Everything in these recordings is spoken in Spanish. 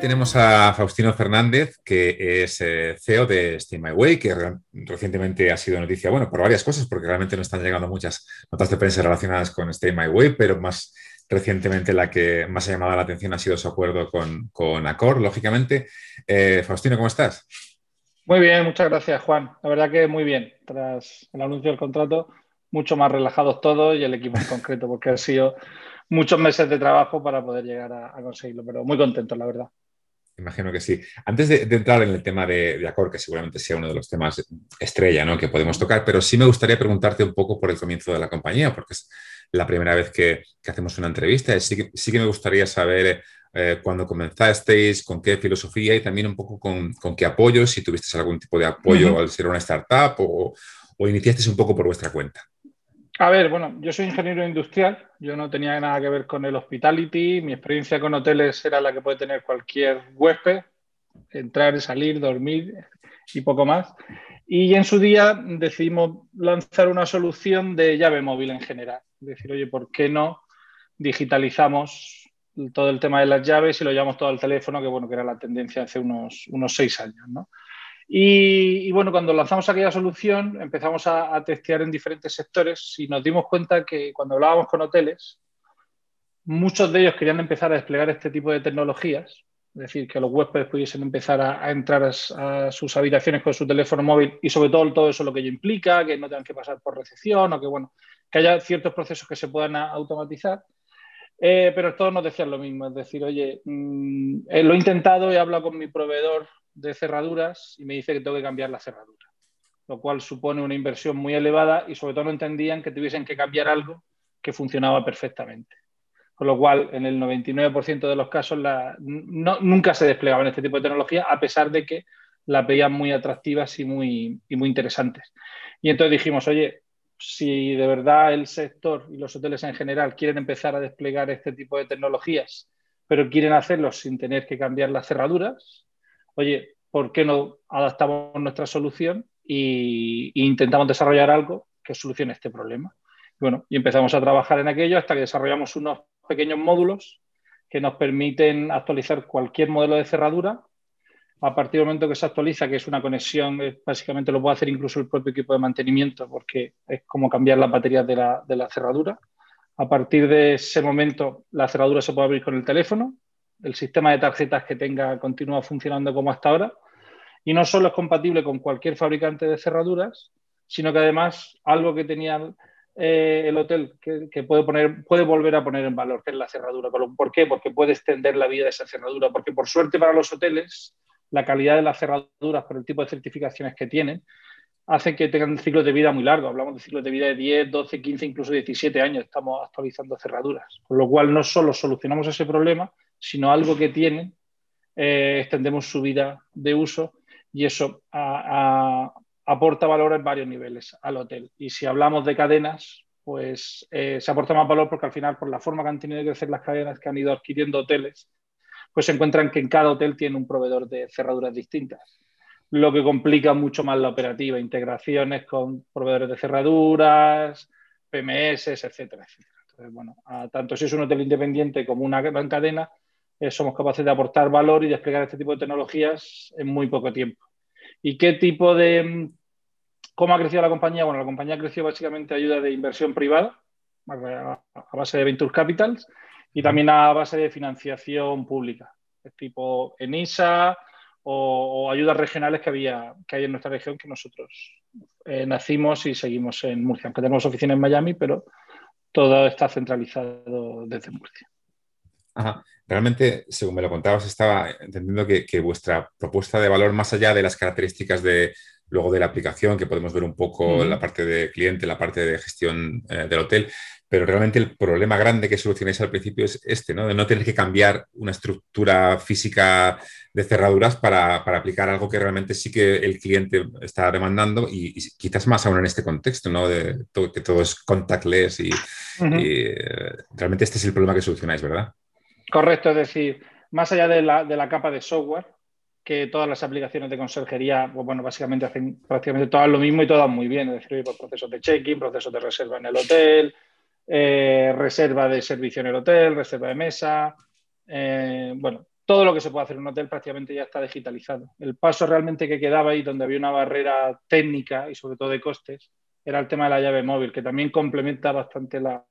Tenemos a Faustino Fernández, que es eh, CEO de Stay My Way, que recientemente ha sido noticia, bueno, por varias cosas, porque realmente no están llegando muchas notas de prensa relacionadas con Stay My Way, pero más recientemente la que más ha llamado la atención ha sido su acuerdo con, con Accor, lógicamente. Eh, Faustino, ¿cómo estás? Muy bien, muchas gracias, Juan. La verdad que muy bien. Tras el anuncio del contrato, mucho más relajados todos y el equipo en concreto, porque ha sido muchos meses de trabajo para poder llegar a, conseguirlo, pero muy contentos, la verdad. Imagino que sí. Antes de, entrar en el tema de, de Accor, que seguramente sea uno de los temas estrella ¿no? que podemos tocar, pero sí me gustaría preguntarte un poco por el comienzo de la compañía, porque es la primera vez que, hacemos una entrevista. Sí que, sí que me gustaría saber eh, cuándo comenzasteis, con qué filosofía y también un poco con, qué apoyo, si tuvisteis algún tipo de apoyo al ser una startup o, o iniciasteis un poco por vuestra cuenta. A ver, bueno, yo soy ingeniero industrial, yo no tenía nada que ver con el hospitality, mi experiencia con hoteles era la que puede tener cualquier huésped, entrar, salir, dormir y poco más. Y en su día decidimos lanzar una solución de llave móvil en general. Decir, oye, ¿por qué no digitalizamos todo el tema de las llaves y lo llevamos todo al teléfono, que bueno, que era la tendencia hace unos, unos seis años, ¿no? Y, bueno, cuando lanzamos aquella solución empezamos a, testear en diferentes sectores y nos dimos cuenta que cuando hablábamos con hoteles, muchos de ellos querían empezar a desplegar este tipo de tecnologías, es decir, que los huéspedes pudiesen empezar a, entrar a, sus habitaciones con su teléfono móvil y sobre todo todo eso lo que ello implica, que no tengan que pasar por recepción o que, bueno, que haya ciertos procesos que se puedan automatizar. Eh, pero todos nos decían lo mismo, es decir, oye, mm, eh, lo he intentado, he hablado con mi proveedor de cerraduras y me dice que tengo que cambiar la cerradura, lo cual supone una inversión muy elevada y sobre todo no entendían que tuviesen que cambiar algo que funcionaba perfectamente. Con lo cual, en el 99% de los casos nunca se desplegaban este tipo de tecnología, a pesar de que las veían muy atractivas y muy, y muy interesantes. Y entonces dijimos, oye, si de verdad el sector y los hoteles en general quieren empezar a desplegar este tipo de tecnologías, pero quieren hacerlo sin tener que cambiar las cerraduras, oye, ¿por qué no adaptamos nuestra solución e, intentamos desarrollar algo que solucione este problema? Bueno, y empezamos a trabajar en aquello hasta que desarrollamos unos pequeños módulos que nos permiten actualizar cualquier modelo de cerradura. A partir del momento que se actualiza, que es una conexión, básicamente lo puede hacer incluso el propio equipo de mantenimiento, porque es como cambiar las baterías de la, de la cerradura. A partir de ese momento, la cerradura se puede abrir con el teléfono el sistema de tarjetas que tenga continúa funcionando como hasta ahora. Y no solo es compatible con cualquier fabricante de cerraduras, sino que además algo que tenía eh, el hotel que, puede, poner, puede volver a poner en valor, que es la cerradura. ¿Por qué? Porque puede extender la vida de esa cerradura. Porque por suerte para los hoteles, la calidad de las cerraduras por el tipo de certificaciones que tienen hace que tengan ciclos de vida muy largos. Hablamos de ciclos de vida de 10, 12, 15, incluso 17 años. Estamos actualizando cerraduras. Con lo cual no solo solucionamos ese problema, sino algo que tienen, eh, extendemos su vida de uso y eso aporta valor en varios niveles al hotel. Y si hablamos de cadenas, pues eh, se aporta más valor porque al final, por la forma que han tenido que crecer las cadenas que han ido adquiriendo hoteles, pues se encuentran que en cada hotel tiene un proveedor de cerraduras distintas, lo que complica mucho más la operativa, integraciones con proveedores de cerraduras, PMS, etcétera, etcétera. Entonces, bueno, tanto si es un hotel independiente como una gran cadena, eh, somos capaces de aportar valor y desplegar este tipo de tecnologías en muy poco tiempo. ¿Y qué tipo de... Mm, ¿Cómo ha crecido la compañía? Bueno, la compañía ha crecido básicamente a ayuda de inversión privada, a base de Venture Capitals, y también a base de financiación pública, tipo ENISA o, ayudas regionales que, había, que hay en nuestra región que nosotros eh, nacimos y seguimos en Murcia, aunque tenemos oficina en Miami, pero todo está centralizado desde Murcia. Realmente, según me lo contabas, estaba entendiendo que, vuestra propuesta de valor, más allá de las características de luego de la aplicación, que podemos ver un poco la parte de cliente, la parte de gestión eh, del hotel, pero realmente el problema grande que solucionáis al principio es este, ¿no? De no tener que cambiar una estructura física de cerraduras para, aplicar algo que realmente sí que el cliente está demandando y, quizás más aún en este contexto, ¿no? De que todo es contactless y, y realmente este es el problema que solucionáis, ¿verdad? Correcto, es decir, más allá de la, capa de software, que todas las aplicaciones de conserjería, pues bueno, básicamente hacen prácticamente todas lo mismo y todas muy bien, es decir, pues procesos de check-in, procesos de reserva en el hotel, eh, reserva de servicio en el hotel, reserva de mesa, eh, bueno, todo lo que se puede hacer en un hotel prácticamente ya está digitalizado. El paso realmente que quedaba ahí, donde había una barrera técnica y sobre todo de costes, era el tema de la llave móvil, que también complementa bastante la,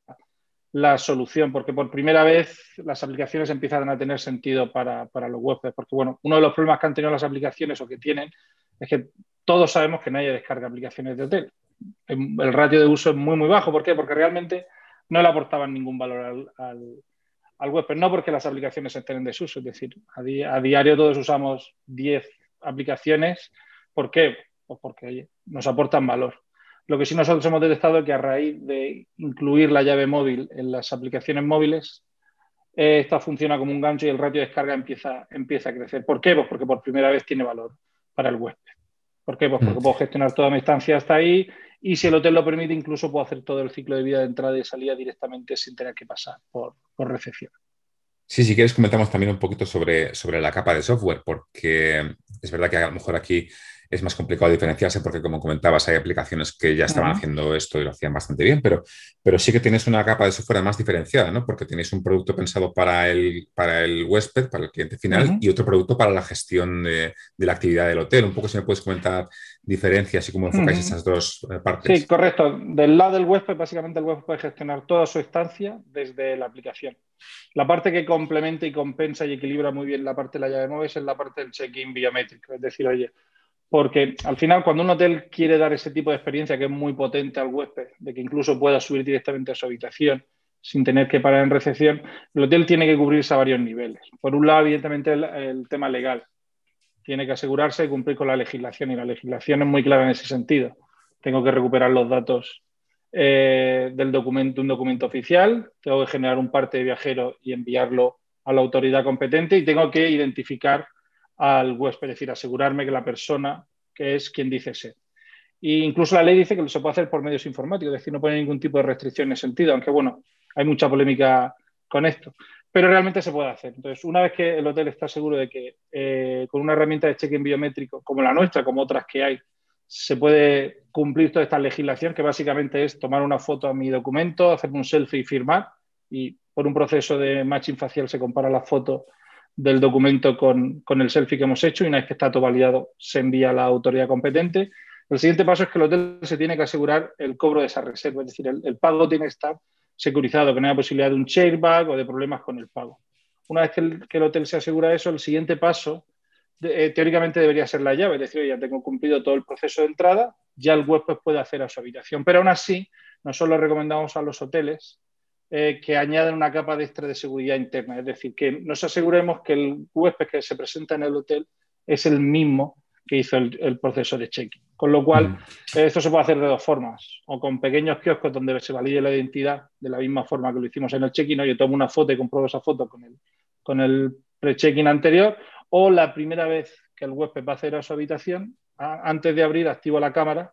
la solución, porque por primera vez las aplicaciones empiezan a tener sentido para, los webs, porque bueno, uno de los problemas que han tenido las aplicaciones o que tienen es que todos sabemos que nadie descarga aplicaciones de hotel. El ratio de uso es muy, muy bajo. ¿Por qué? Porque realmente no le aportaban ningún valor al, al, web, no porque las aplicaciones estén en desuso, es decir, a, a diario todos usamos 10 aplicaciones. ¿Por qué? Pues porque nos aportan valor. Lo que sí nosotros hemos detectado es que a raíz de incluir la llave móvil en las aplicaciones móviles, eh, esta funciona como un gancho y el ratio de descarga empieza, empieza a crecer. ¿Por qué? Pues porque por primera vez tiene valor para el huésped. ¿Por qué? Pues porque mm. puedo gestionar toda mi estancia hasta ahí y si el hotel lo permite, incluso puedo hacer todo el ciclo de vida de entrada y salida directamente sin tener que pasar por, por recepción. Sí, si quieres comentamos también un poquito sobre, sobre la capa de software, porque es verdad que a lo mejor aquí es más complicado diferenciarse porque, como comentabas, hay aplicaciones que ya estaban haciendo esto y lo hacían bastante bien, pero, pero sí que tienes una capa de software más diferenciada, ¿no? Porque tenéis un producto pensado para el, para el huésped, para el cliente final, y otro producto para la gestión de, la actividad del hotel. Un poco si me puedes comentar diferencias y cómo enfocáis esas dos eh, partes. Sí, correcto. Del lado del huésped, básicamente el huésped puede gestionar toda su estancia desde la aplicación. La parte que complementa y compensa y equilibra muy bien la parte de la llave móvil es la parte del check-in biométrico. Es decir, oye, porque al final cuando un hotel quiere dar ese tipo de experiencia que es muy potente al huésped, de que incluso pueda subir directamente a su habitación sin tener que parar en recepción, el hotel tiene que cubrirse a varios niveles. Por un lado, evidentemente, el, tema legal. Tiene que asegurarse de cumplir con la legislación y la legislación es muy clara en ese sentido. Tengo que recuperar los datos eh, del documento, un documento oficial, tengo que generar un parte de viajero y enviarlo a la autoridad competente y tengo que identificar al huésped, es decir, asegurarme que la persona que es quien dice ser. E incluso la ley dice que se puede hacer por medios informáticos, es decir, no pone ningún tipo de restricción en sentido, aunque bueno, hay mucha polémica con esto, pero realmente se puede hacer. Entonces, una vez que el hotel está seguro de que eh, con una herramienta de check-in biométrico como la nuestra, como otras que hay, se puede cumplir toda esta legislación, que básicamente es tomar una foto a mi documento, hacerme un selfie y firmar, y por un proceso de matching facial se compara la foto del documento con, el selfie que hemos hecho y una vez que está todo validado se envía a la autoridad competente. El siguiente paso es que el hotel se tiene que asegurar el cobro de esa reserva, es decir, el, pago tiene que estar securizado, que no haya posibilidad de un chairback o de problemas con el pago. Una vez que el, hotel se asegura eso, el siguiente paso eh, teóricamente debería ser la llave, es decir, ya tengo cumplido todo el proceso de entrada, ya el huésped puede hacer a su habitación. Pero aún así, nosotros recomendamos a los hoteles eh, que añaden una capa de extra de seguridad interna. Es decir, que nos aseguremos que el huésped que se presenta en el hotel es el mismo que hizo el, proceso de check-in. Con lo cual, eh, esto se puede hacer de dos formas, o con pequeños kioscos donde se valide la identidad de la misma forma que lo hicimos en el check-in, yo tomo una foto y compruebo esa foto con el, con el pre-check-in anterior, o la primera vez que el huésped va a hacer a su habitación, antes de abrir activo la cámara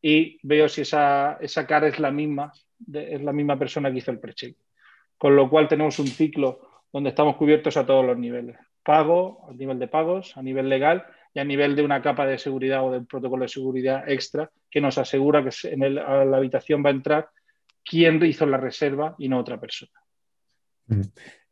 y veo si esa, esa cara es la misma es la misma persona que hizo el pre-check. Con lo cual tenemos un ciclo donde estamos cubiertos a todos los niveles. Pago, a nivel de pagos, a nivel legal y a nivel de una capa de seguridad o del protocolo de seguridad extra que nos asegura que en la habitación va a entrar quien hizo la reserva y no otra persona.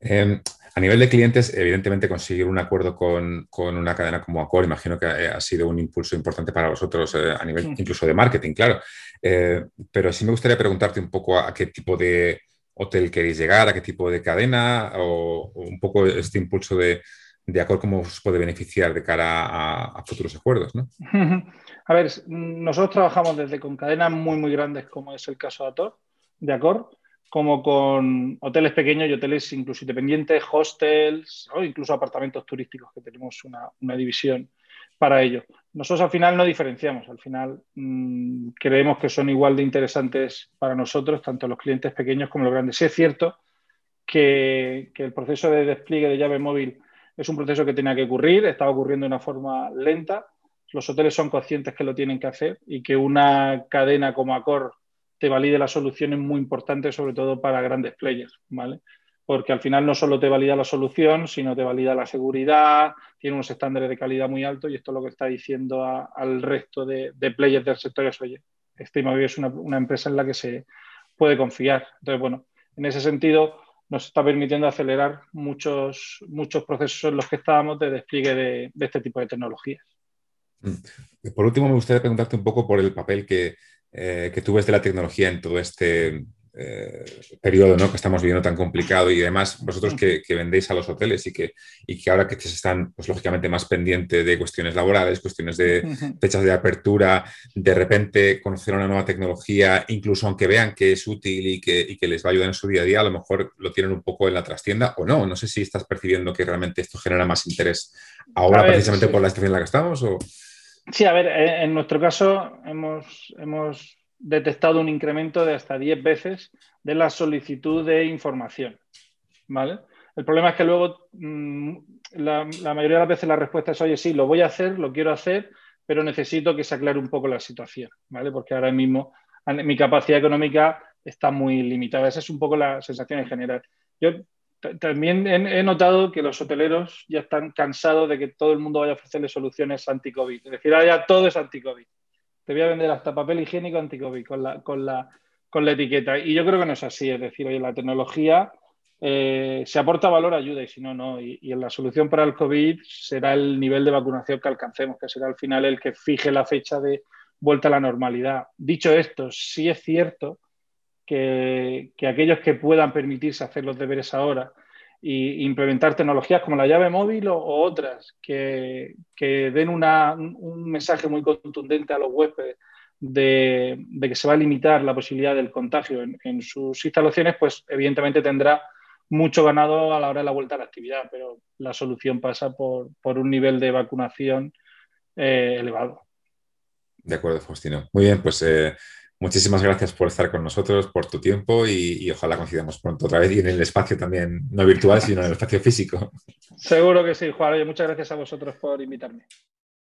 Em, a nivel de clientes, evidentemente conseguir un acuerdo con, una cadena como Accor, imagino que ha, sido un impulso importante para vosotros eh, a nivel incluso de marketing, claro. Eh, pero sí me gustaría preguntarte un poco a, qué tipo de hotel queréis llegar, a qué tipo de cadena o, un poco este impulso de, de Accor, cómo os puede beneficiar de cara a, futuros acuerdos. ¿no? A ver, nosotros trabajamos desde con cadenas muy, muy grandes, como es el caso de Accor, de Accor como con hoteles pequeños y hoteles incluso independientes, hostels o incluso apartamentos turísticos, que tenemos una, división para ello. Nosotros al final no diferenciamos, al final mm, creemos que son igual de interesantes para nosotros, tanto los clientes pequeños como los grandes. Sí es cierto que, el proceso de despliegue de llave móvil es un proceso que tenía que ocurrir, estaba ocurriendo de una forma lenta. Los hoteles son conscientes que lo tienen que hacer y que una cadena como Accor te valide la solución es muy importante, sobre todo para grandes players, ¿vale? Porque al final no solo te valida la solución, sino te valida la seguridad, tiene unos estándares de calidad muy altos y esto es lo que está diciendo al resto de, players del sector es, oye, este es una, empresa en la que se puede confiar. Entonces, bueno, en ese sentido, nos está permitiendo acelerar muchos, muchos procesos en los que estábamos de despliegue de, este tipo de tecnologías. Mm. Por último, me gustaría preguntarte un poco por el papel que, eh, que tú ves de la tecnología en todo este eh, periodo ¿no? que estamos viviendo tan complicado y además vosotros que, vendéis a los hoteles y que, y que ahora que se están, pues lógicamente, más pendientes de cuestiones laborales, cuestiones de fechas de apertura, de repente conocer una nueva tecnología, incluso aunque vean que es útil y que, y que les va a ayudar en su día a día, a lo mejor lo tienen un poco en la trastienda o no. No sé si estás percibiendo que realmente esto genera más interés ahora precisamente por la situación en la que estamos o... Sí, a ver, en nuestro caso hemos, hemos detectado un incremento de hasta 10 veces de la solicitud de información. ¿vale? El problema es que luego mm, la, mayoría de las veces la respuesta es, oye, sí, lo voy a hacer, lo quiero hacer, pero necesito que se aclare un poco la situación, ¿vale? Porque ahora mismo mi capacidad económica está muy limitada. Esa es un poco la sensación en general. Yo también he, notado que los hoteleros ya están cansados de que todo el mundo vaya a ofrecerle soluciones anti-COVID. Es decir, ya todo es anti-COVID te voy a vender hasta papel higiénico anti-COVID con la, con, la, con la etiqueta. Y yo creo que no es así, es decir, oye, la tecnología eh, se aporta valor, ayuda, y si no, no. Y, en la solución para el COVID será el nivel de vacunación que alcancemos, que será al final el que fije la fecha de vuelta a la normalidad. Dicho esto, sí es cierto que, que aquellos que puedan permitirse hacer los deberes ahora y implementar tecnologías como la llave móvil o, otras que, den un mensaje muy contundente a los huéspedes de, que se va a limitar la posibilidad del contagio en, sus instalaciones, pues evidentemente tendrá mucho ganado a la hora de la vuelta a la actividad, pero la solución pasa por, un nivel de vacunación eh, elevado. De acuerdo, Faustino. Muy bien, pues eh, Muchísimas gracias por estar con nosotros, por tu tiempo y, ojalá coincidamos pronto otra vez y en el espacio también, no virtual, sino en el espacio físico. Seguro que sí, Juan. muchas gracias a vosotros por invitarme.